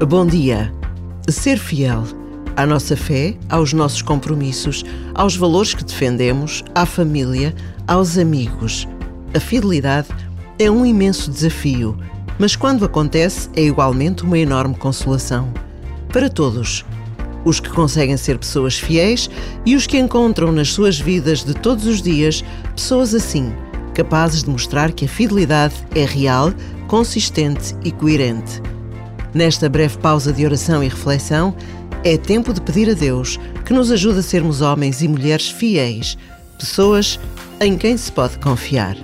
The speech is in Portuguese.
Bom dia. Ser fiel à nossa fé, aos nossos compromissos, aos valores que defendemos, à família, aos amigos. A fidelidade é um imenso desafio, mas quando acontece é igualmente uma enorme consolação. Para todos, os que conseguem ser pessoas fiéis e os que encontram nas suas vidas de todos os dias pessoas assim, capazes de mostrar que a fidelidade é real, consistente e coerente. Nesta breve pausa de oração e reflexão, é tempo de pedir a Deus que nos ajude a sermos homens e mulheres fiéis, pessoas em quem se pode confiar.